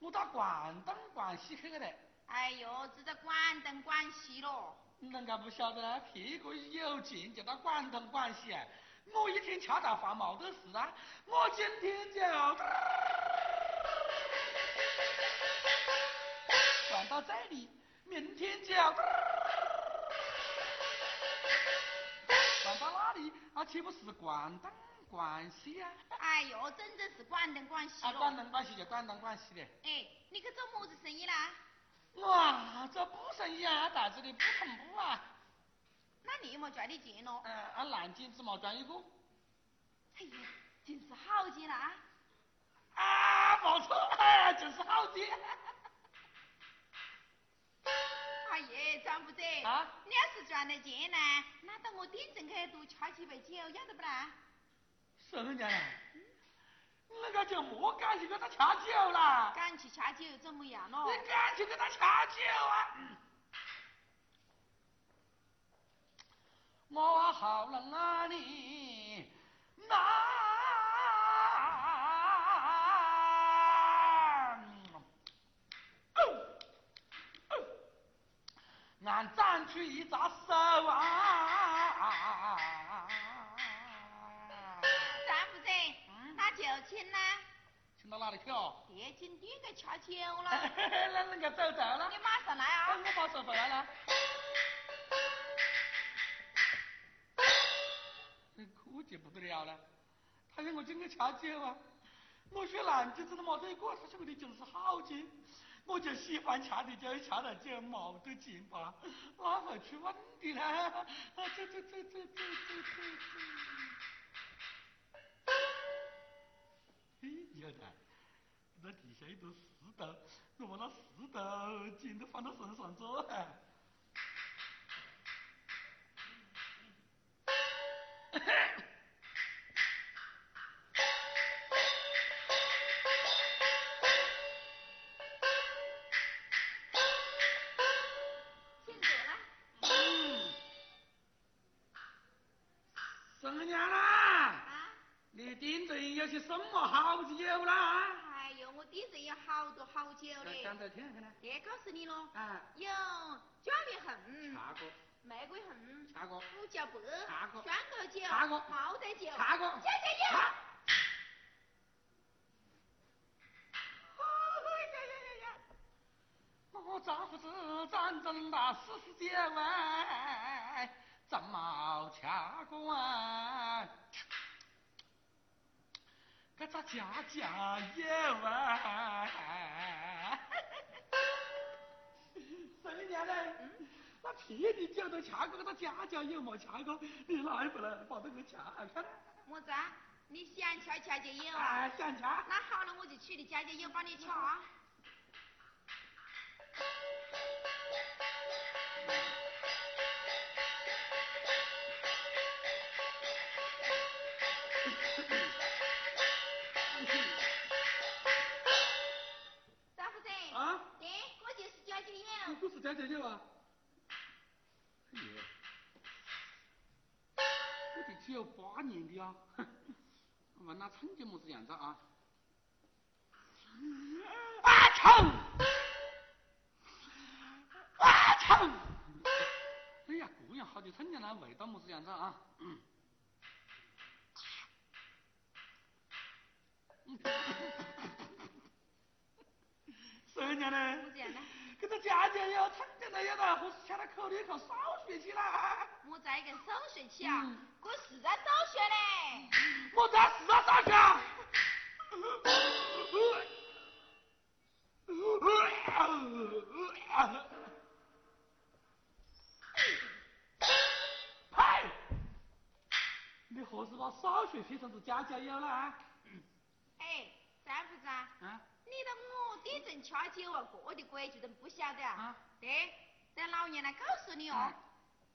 我到广东广西去了嘞。哎呦，这个广东广西咯。你啷个不晓得啊？屁股有劲就到广东广西啊！我一天恰到饭冇得事啊，我今天就转到这里，明天就转到那里，那岂不是广东？关系呀！哎呦，真正是关东关西啊，关东关西就关东关西的。哎，你去做么子生意啦？哇，做布生意啊，袋子的布通布啊。那你有没赚的钱咯？嗯，俺南京只冇赚一个。哎呀，真是好钱啦！啊，没错，哎，就是好钱。哎呀，张夫子，啊，你要是赚了钱呢，那到我店中去多吃几杯酒，要得不啦？孙娘啊，那个就莫敢去跟他掐酒了。敢去掐酒怎么样咯？你敢去跟他掐酒啊？我好冷啊你，那俺站去一扎手啊！酒请呢？请到哪里去哦？夜景店给吃酒了。那人家走走了。你马上来啊！我马上回来了。可就不得了了，他让我进去吃酒啊！我说南京子都没得过，他说我的酒是好酒，我就喜欢吃的酒，吃了酒没得劲吧？哪会出问题呢？啊，走走走走走走走。有的，这地下一堆石头，我把那石头捡都放到身上做。有酒。茶过。茅台酒。茶过。家家有。我丈夫是战争大四十九万，怎么掐过啊？这咋家家有啊？那别的酒都恰过，那家家有没恰过？你来不来把这个恰看？么 子？你想恰恰就有啊？想恰？那好了，我就去你家家有帮你恰。不是家家酒啊！只有八年的啊！问那成绩么子样子啊？啊臭！啊臭！哎呀，这样好的成绩那味道么子样子啊？嗯。谁家呢？么子样这个家家要，成家都有了，何时抢他口里一口少血去了？我在跟少血去啊？我是在少血嘞！我在是在少血。嗨！你何时把少血变成是家家有了？哎，张夫子啊？你的我点正恰酒啊，过的规矩都不晓得啊？对，等老爷来告诉你哦。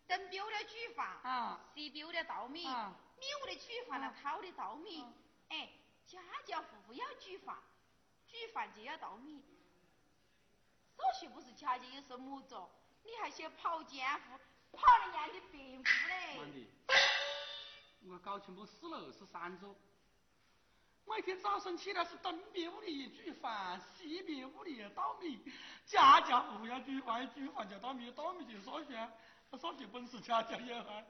东边的煮饭，西丢了稻米，你屋的煮饭了，他屋的稻米。哎，家家户户要煮饭，煮饭就要稻米。少许不是家家有什么做？你还想跑江湖，跑人家的病夫嘞？我搞清楚四楼是三桌。每天早上起来是东边屋里煮饭，西边屋里倒米，家家户户要煮饭，煮饭就倒米，倒米就烧香，那少血本事家家有啊！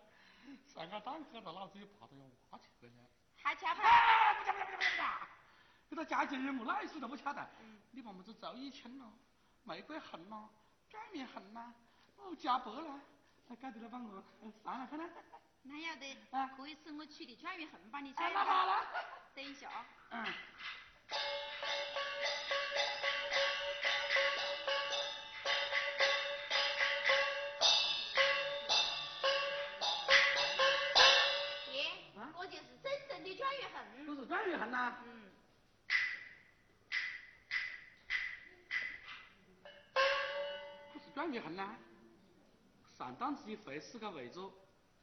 上个当去了，老子又爬到要挖去了。还吃不？哎，不恰不恰不吃不恰！给他家家有么奶水都不恰的，你把么子周一清咯，玫瑰红咯，卷面红啦，哦加白啦，那搞得了帮我算了，看来。那要得，可以是我取的卷面恨帮你拆。那好了。等一下啊。嗯。爹，我就是真正的转月恨。都是转月恨呐。嗯。不是转月恨呐。上档次的会试个位置，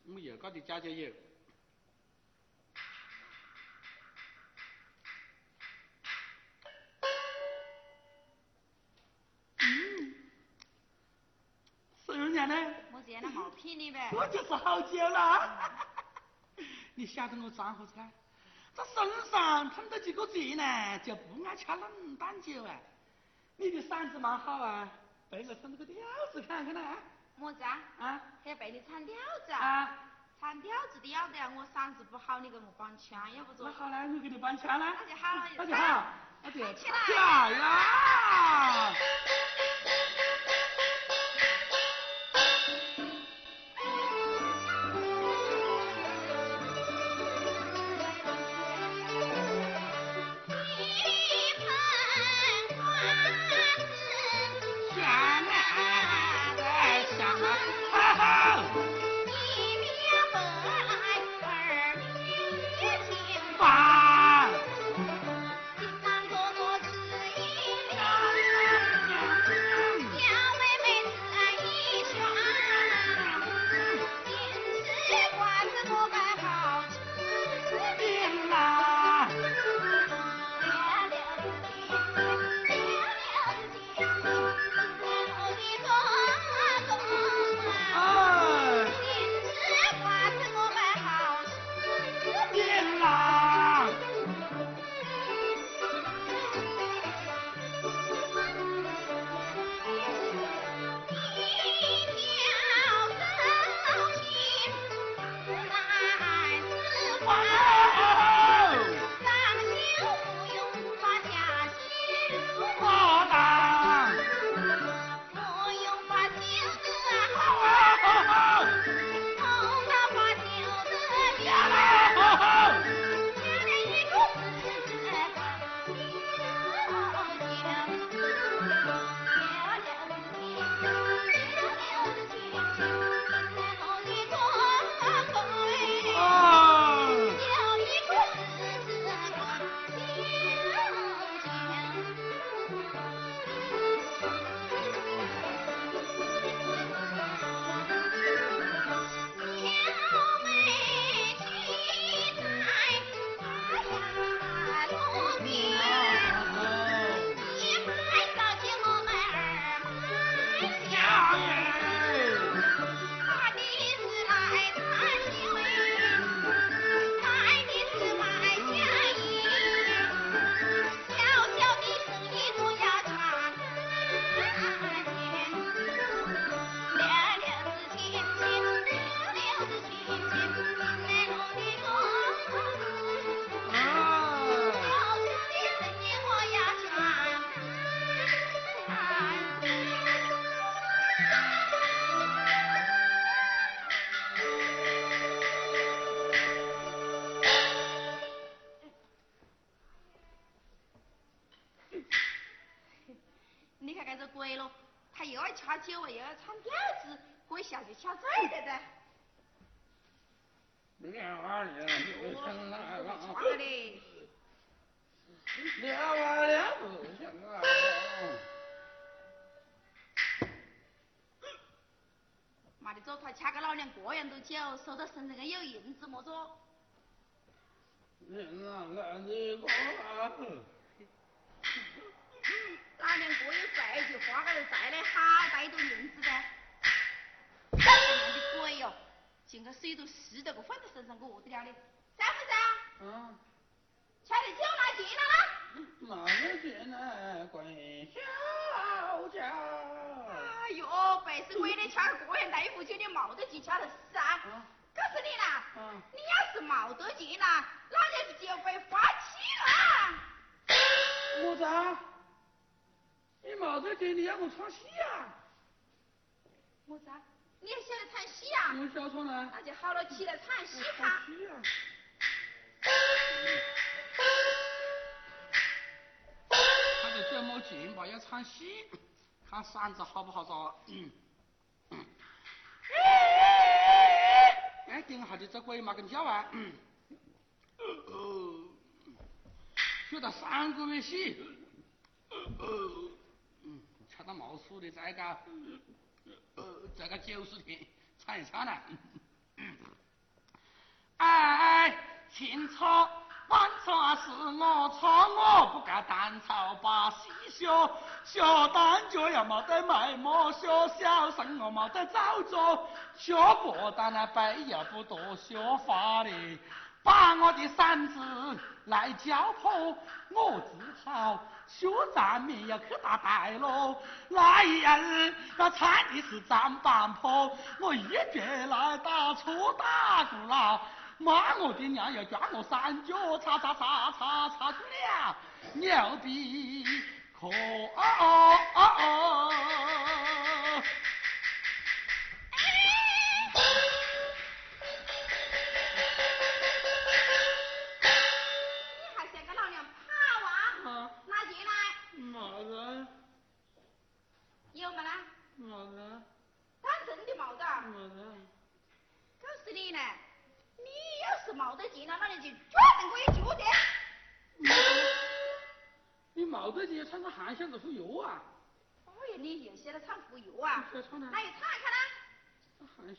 我又搞的家家有。那冒品的呗，我就是好酒了。你晓得我张何子啊？这身上喷到几个节呢，就不爱吃冷淡酒啊。你的嗓子蛮好啊，陪我唱这个调子看看呐。么子啊？啊？还陪你唱调子啊？啊。唱调子的要得啊！我嗓子不好，你给我帮腔，要不着。那好了，我给你帮腔了。那就好了，那就好，那就起来呀！掐个老娘个样多酒，收到身上个有银子么着？两啊两的过老娘哥有债就花，个就带来好大一多银子的。鬼哟，进个水都湿得个放在身上，我饿得了的。在不在，嗯，吃的酒拿进来了。拿得进来，跪小家。哎是鬼的，吃个样大夫酒，你冒得劲，吃得死啊！告诉你啦，你要是冒得劲啦，老娘就被发起了。么子？你冒得劲，你要我唱戏呀？么子？你也晓得唱戏呀？我晓唱呢。那就好了，起来唱戏吧。戏呀。他就这么劲吧，要唱戏，看嗓子好不好着？嗯。顶下的这鬼嘛，跟叫啊！学了三个月戏。嗯，吃到冒数的，再个，再个九十天唱一唱呢。哎，清楚，犯错是我错，我不该当草把戏学，学单脚要没得埋没，学小生我没得早做，学不当那背又不多学法的，把我的嗓子来教破，我只好。学站面要去打牌喽，那一日那唱的是张板坡，我一脚来打错打过了，骂我的娘要抓我三脚，擦擦擦擦擦出了牛鼻孔。啊啊啊啊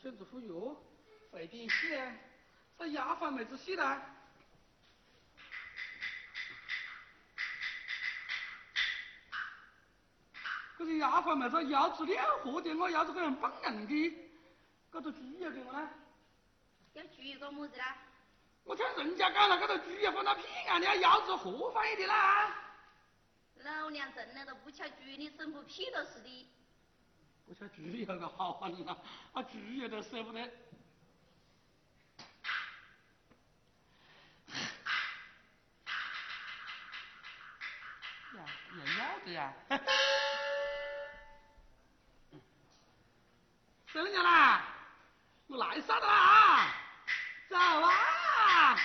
啦。汉响子忽悠，费点戏呢。这丫鬟妹子戏呢？这是丫鬟妹子腰子亮活的，我腰子个人蹦硬的，搞头猪要给我呢？要猪搞么子啦？我听人家讲了，这个猪要放到屁眼里，腰子活泛一点啦。老娘从来都不吃猪，你生不屁都是的。不吃猪有个好啊猪有点舍不得。呀，也要的呀。孙娘啦，我来上了啊，走啊！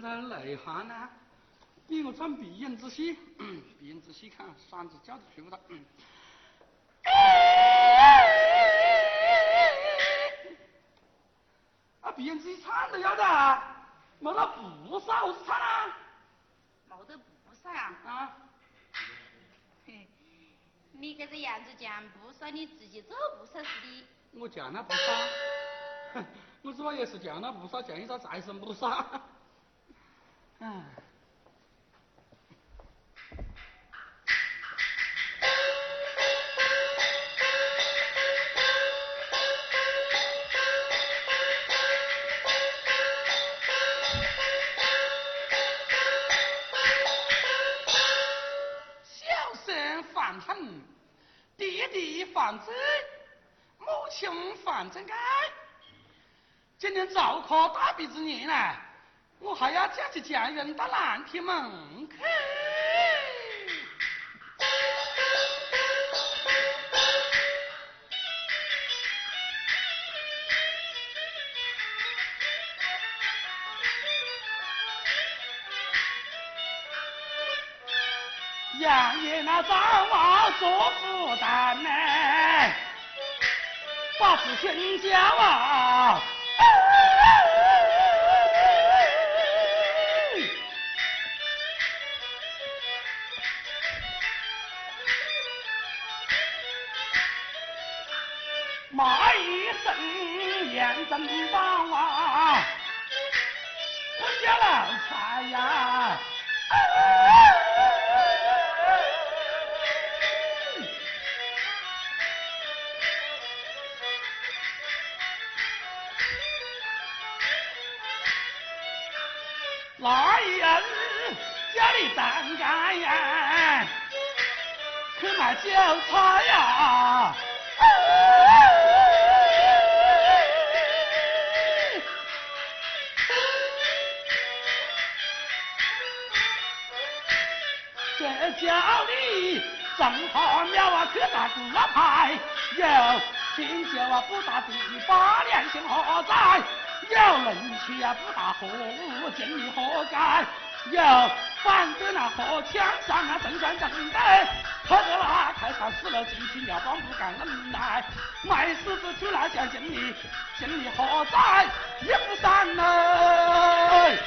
在内行呢，你我穿避孕之戏，避孕之戏看嗓子叫都吹不到。啊，鼻炎自己唱都要得，没得菩萨何是唱啊？没得菩萨呀？啊？嘿，你这个样子讲菩萨，你自己做菩萨是的。我讲了不少，我主要也是讲了不少，讲一个财神菩萨。嗯。反正母亲反正该，今天早考大比之年呢，我还要叫起家人到南天门去。杨爷那丈娃做负担呢，把子心焦啊！哎呀！那一日家里蛋干呀，去买韭菜呀，叫你正好苗啊去打鼓牌，有亲戚啊不打第八年心何在？有人气啊，不打何物见你何该？有反正那河墙上啊，正算正对，可得那泰山死了，进去要帮不敢忍耐。卖狮子出来叫见你，见你何在？也不散嘞。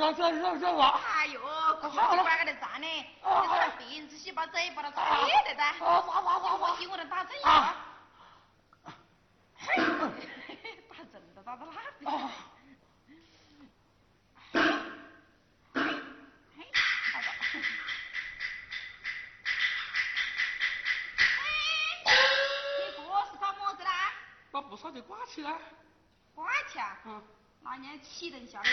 这这这！哎呦，光乖光在呢，你得鼻子、把嘴把它拆的的。啊，娃娃娃，你不怕？你打针呀？打针都打到哪里？是做么子啦？把布草的挂起来。挂起啊？嗯。拿你气的，你得不？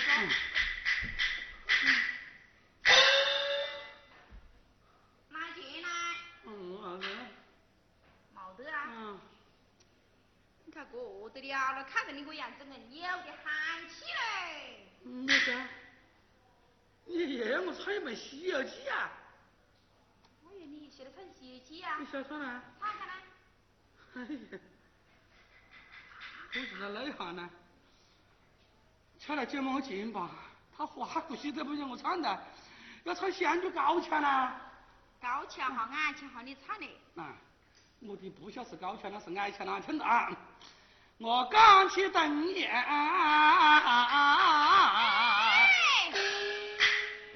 过得了了，看着你个样子，硬有点寒气嘞。没事，你也要我唱一本《西游记》啊？我以为你写的穿《西游记》啊？你想穿啊？看看呢。哎呀，肚子在内行呢。穿了睫毛镜吧，他花鼓戏都不让我穿的，要穿香就高强了。高腔哈，矮腔哈，你穿的。啊，我的不晓是高腔那，是矮强了，听的啊。我刚去瞪眼，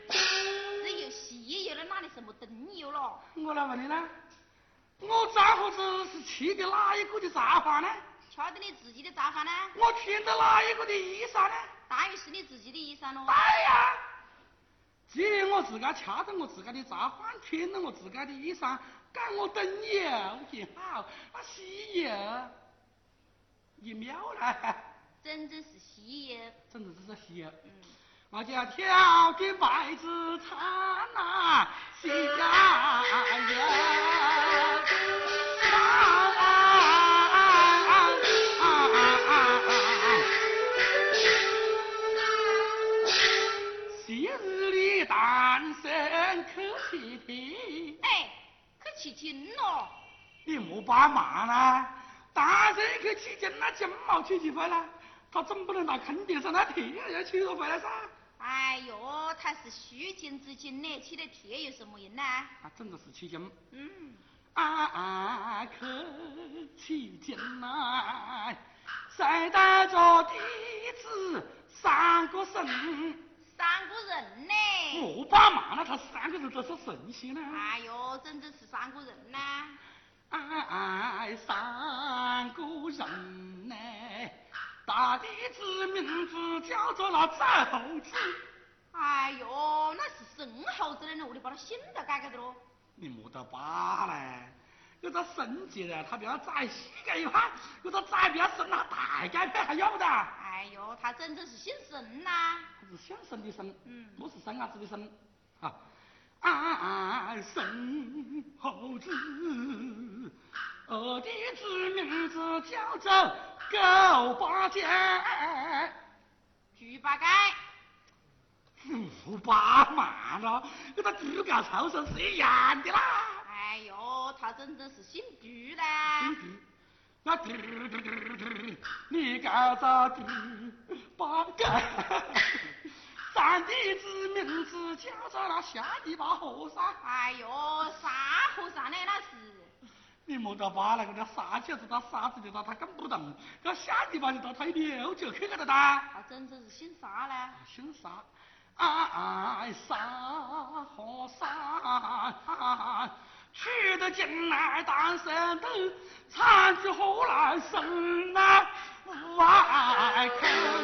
只有西游了，哪里什么灯油了？我来问你呢，我这伙子是去的哪一个的杂饭呢？瞧的你自己的杂饭呢？我穿的哪一个的衣裳呢？当然是你自己的衣裳喽。对呀，既然我自个掐着我自个的杂饭，穿着我自个的衣裳，干我灯油也好，那西游。一秒了，真正是西游，真正是西游。嗯，我就要跳给白子唱啊，西游，唱啊，昔日里单身可去听，哎，可去听咯。你莫把骂了。大人去取经，那金毛取几回来？他总不能到坑顶上那铁要取了回来噻？哎呦，他是虚惊之惊呢，取的铁有什么用呢？他真的是取经。嗯。啊，可取经呐，谁带着弟子三个神？三个人呢？我把骂了，他三个人都是神仙呢。哎呦，真正是三个人呢。哎，三个人呢？大弟子名字叫做那猻猴子。哎呦，那是神猴子的，我就把他姓都改改的喽。你莫得把嘞，有个生节了，他不要宰膝盖一盘；有个宰不要生那大盖片，还要不得？哎呦，他真正是姓神呐。他是姓孙的孙，嗯，不是生伢子的生，啊。啊，生猴子，我的子名字叫做狗八戒，猪八戒，胡八马了，跟他猪肝臭声是一样的啦。哎呦，他真的是姓猪嘞。姓猪，那猪猪猪猪，你叫做猪八戒。三弟子名字叫做那下地巴和尚。哎呦，沙和尚呢？那是。你莫着把那个那沙就是他沙子的，他他更不懂。那下地巴就到他一溜就去个的哒。他真正是姓沙呢。姓沙。哎，沙和尚，娶得进来单身的，残局何来生啊？外看。了？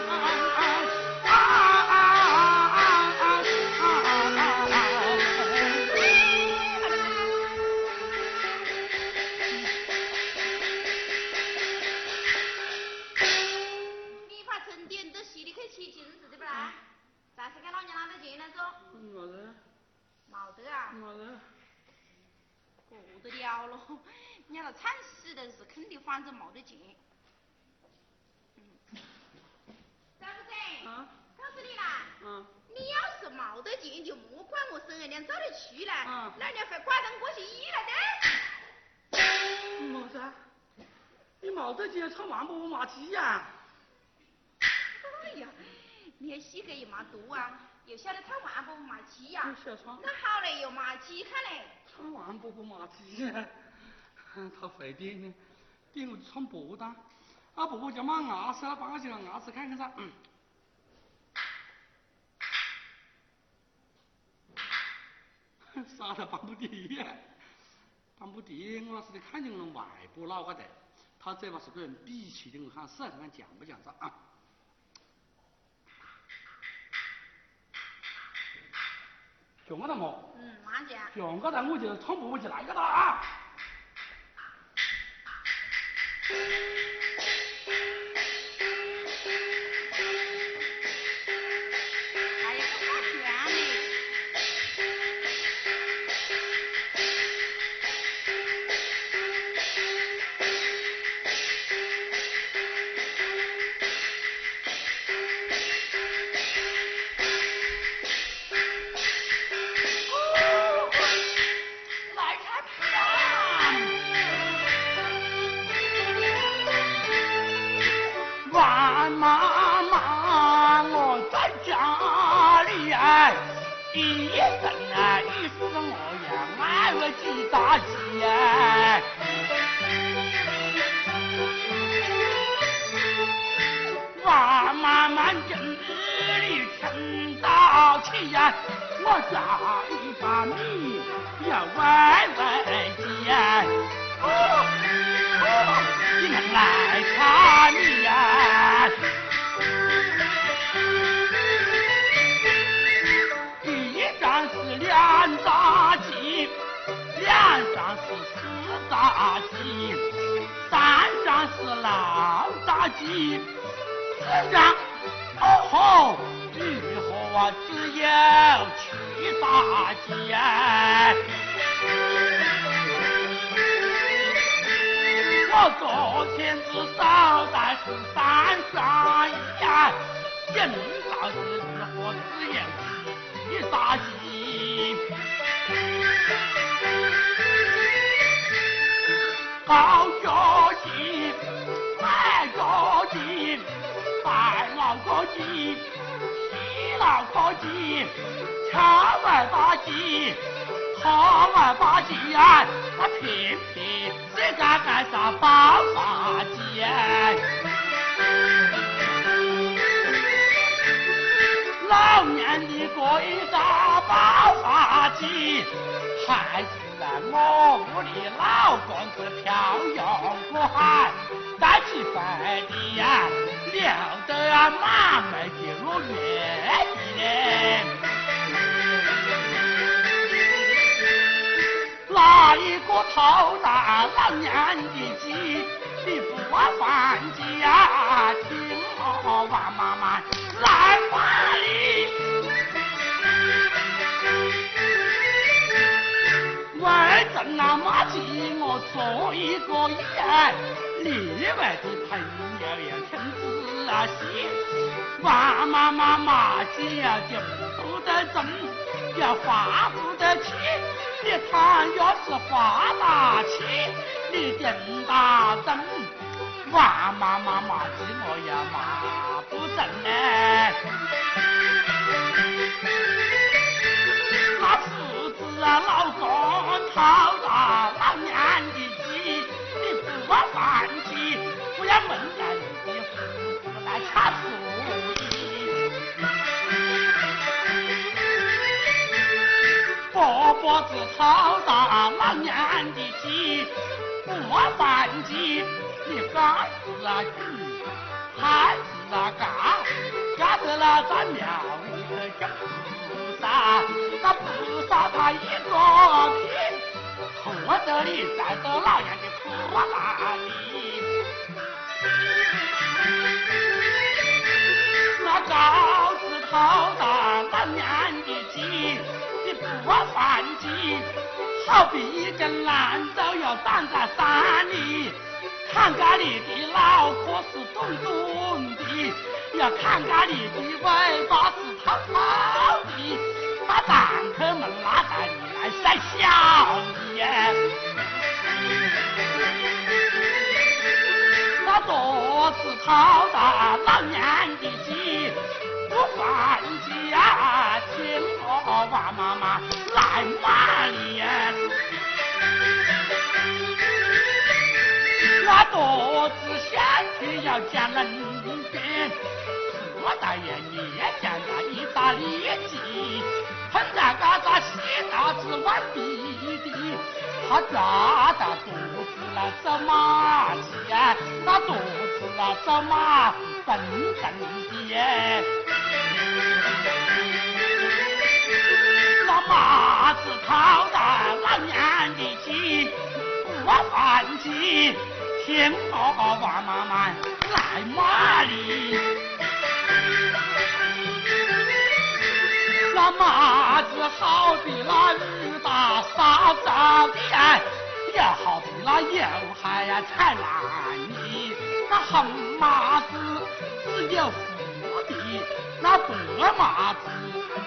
喽，你要惨死的是，肯定反正没得劲。张夫人，啊，告诉你啦，嗯，你要是没得钱，就莫管我孙二娘找得去了，嗯，二娘会拐到过去医了的。么子？你没得钱穿万婆婆骂鸡呀？哎呀，你还膝盖又蛮多啊，又晓得穿万婆婆骂鸡呀？那好嘞，又骂鸡看嘞。唱王伯伯骂鸡，他会点呢，点我就唱伯当，啊伯伯叫骂牙齿，他帮我去让伢子看看噻。嗯啥都帮不得呀，半不得，我那是得看见我们外婆老个的，他嘴巴是个人闭起的，我看是看讲不讲噻啊？讲个的么？嗯，马姐。讲个的我就冲不起来个了啊！一大姐，我慢慢跟里牵到起呀，我家里把你也歪歪去，你们来看你呀？鸡，三张是老大鸡，四张哦吼，以后我只有去大街。我昨天只烧的是三张呀，今朝日如何只要去大街。高脚鸡，白脚鸡，白脑壳鸡，细脑壳鸡，翘尾巴鸡，长尾巴鸡呀，我偏偏这个干啥爆发鸡？老年的过一大爆发鸡，还。我屋里老公是漂洋过海，带起飞的呀，聊得啊满门的落月的。哪一个头大老年的鸡，你不放鸡呀？听我王妈妈来话那马钱，我做一个业，另外的朋友要听仔细。万妈妈马钱要挣不得挣，要花不得钱。你倘要是花大钱，你定大挣。妈妈妈马钱我要马不挣嘞。那父子啊，老公。他伯伯子好大老年的鸡，不放鸡，你干子啊举，孩子啊嘎，嘎得了咱庙里的跟菩萨，那菩萨他一个屁。我这里再到老年的苦大里，那高子头大好比一根烂枣要长在山里，看家里的脑壳是咚咚的，要看家里的尾巴是透透的，把蛋壳们拉在你来晒小耶。我是讨大老年的鸡，不放鸡呀，听我王妈妈来骂你。我肚子下去要讲人病，我大爷你也讲那一大里鸡，碰在嘎达西大子碗底的。他抓到肚子来走马骑啊，那肚子来走马是真正的。那马子跑到老娘的鸡，不放弃，天高万马慢来骂你。那马子好比那雨打沙枣的，也好那油海呀踩烂泥。那红麻子是有福的，那白麻子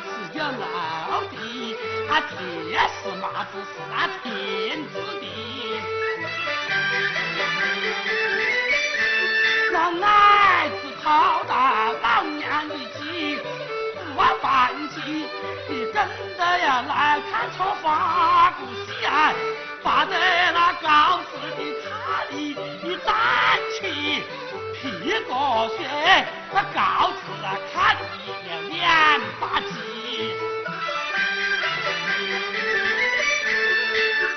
是有漏的，那铁丝麻子是那天子的。那奶子讨到老娘的鸡。我放弃，你跟着呀来看错花鼓戏，发在那高子的塔里，你站起，屁股血，那高子啊看你有两把鸡。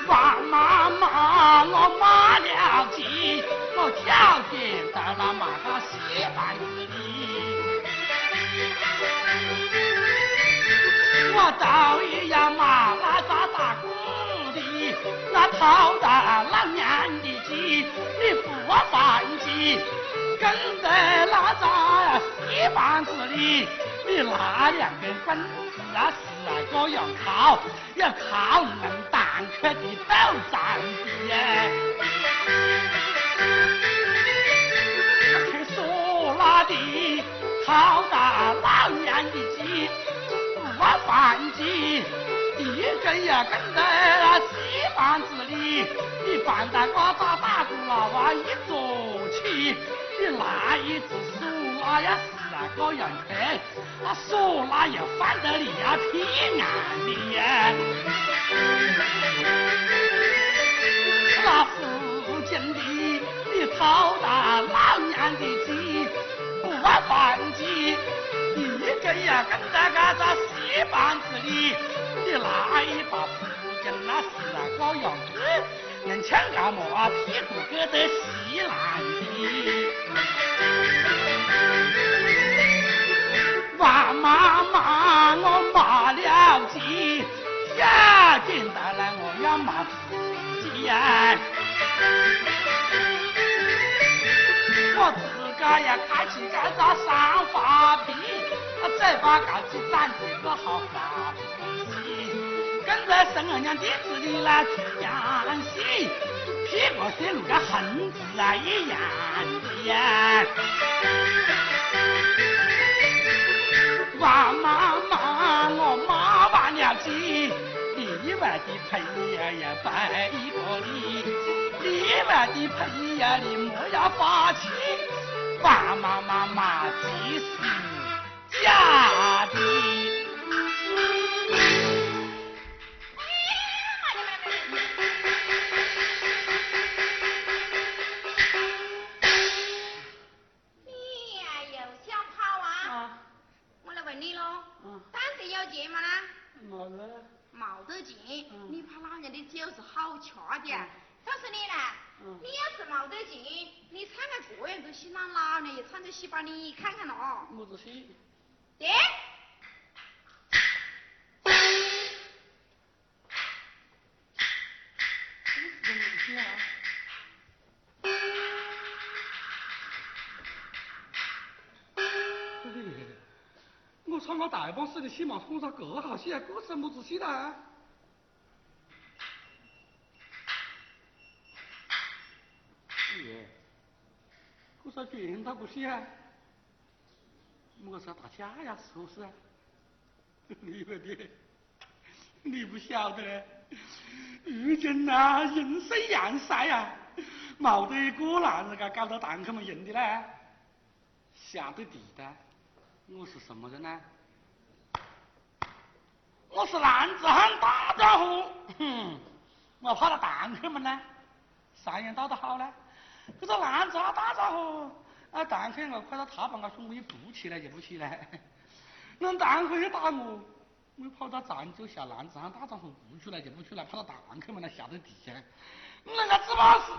王妈妈，我骂了鸡，我跳进到了马个戏班子里。我早已要骂那扎大鼓的，那讨到老娘的鸡，你不放鸡，跟在那扎戏班子里，你那两根棍子啊是个要靠，要靠能蛋壳的斗战的。去说那的讨到老娘的鸡。不放鸡，一根呀跟在那戏班子里，你放在我打打鼓那哇一坐起，你那一只手那呀是个人开，那手那又放得你呀偏暗的呀。那附近的你讨到老娘的鸡，不放鸡。一根呀跟在个这戏班子里，你那一把福筋那是个样子，能抢个么屁股搁得稀烂的。王妈妈，我骂了鸡，下紧到来我要骂自己呀。我自个呀开起个这三花皮。再把嘎子长得个好发脾跟在孙二娘的子里来去养戏，屁股是那个横子啊一样的呀。王妈妈，我骂完了鸡，里外的朋友要拜一个礼，里外的朋友你莫要发气，王妈妈骂鸡是。你呀又想跑啊？我来问你喽，胆子有劲吗？没得。冇得劲，你怕老娘的酒是好吃的。告诉你呢，你要是冇得劲，你唱个这样子戏，那老娘也唱着戏把你看看咯。么子戏？爹，我唱个大帮式的戏嘛，唱啥个好戏啊？这是么子戏呢？爷，这是拳头不戏啊？我是要打架呀，是不是？你不的，你不晓得嘞。如今呐，人生阳衰呀，冇得一个男人噶搞到堂客么用的嘞。下得地的，我是什么人呢？我是男子汉大丈夫。哼，我跑到堂客们呢？啥样道得好呢？这个男子汉大丈夫。啊，蛋壳我快到他把我兄弟扶起来就不起来，那蛋壳也打我，我跑到长洲下篮子，喊大丈夫不出来就不出来，跑到堂客们那下到地下，那个芝麻是。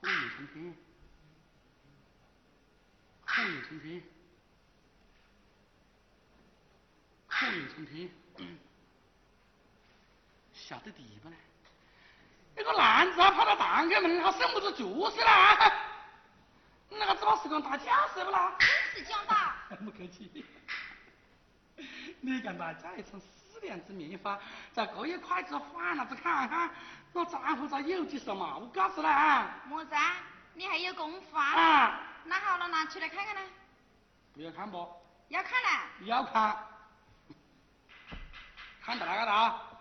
火焰冲天，火焰冲天，火焰冲天，下得地不呢？那个男子他跑到堂客门，他生不住脚势啦！那个芝麻是讲打架是不啦？真是讲打！不客气。你看大家一从四两子棉花，在这一筷子换了子看哈，那丈夫咋有几手毛搞子啦？么子啊？你还有功夫啊？啊！那好了，拿出来看看呢。不要看不？要看了。要看。看到那个了？嘿！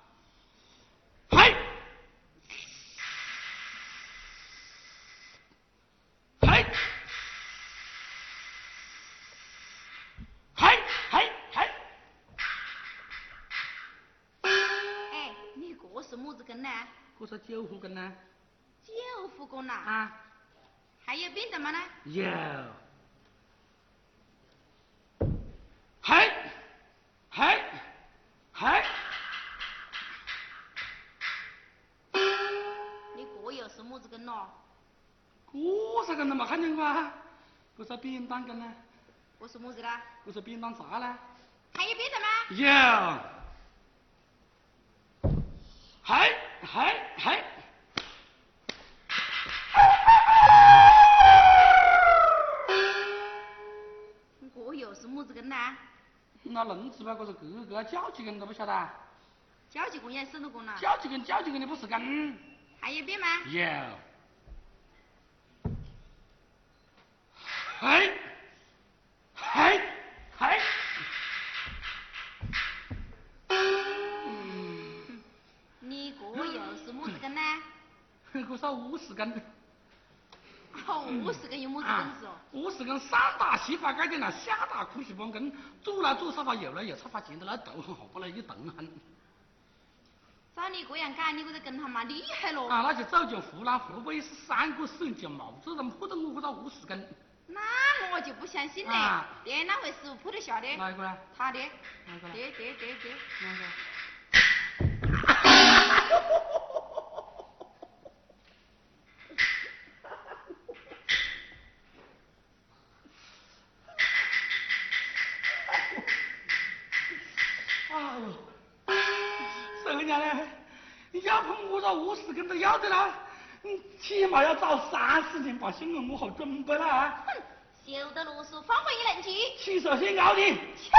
这是九虎根呢。九虎根呐？啊。还有别的么呢？有。嘿，嘿，嘿。你这又是么子根咯？这是根都没看见过啊！这是扁担根呢。这是么子啦？这是扁担啥呢？还有别的吗？有。嘿，嘿，那轮子吧，这是各个叫几根都不晓得。叫几根也是多根了。叫几根，叫几根的不是根。还有别吗？有。哎，哎，哎。你这又是么子根呢？这是五十根。哦，五十根有么子本事哦？五十根上打西发盖的那下打苦西帮根，左来左沙发右来右沙发，前头那头很好，不来一动很。照你这样讲，你这个跟他妈厉害咯。啊，那就照就湖南湖北是三个省就毛这人破到我这五十根。那我就不相信了。爹，哪位师傅破得下的？哪一个呢？他的。哪个？对对对对。哪个？你起码要早三四天把新闻我好准备了啊！哼，休得啰嗦，方回一冷气。起手先咬你，去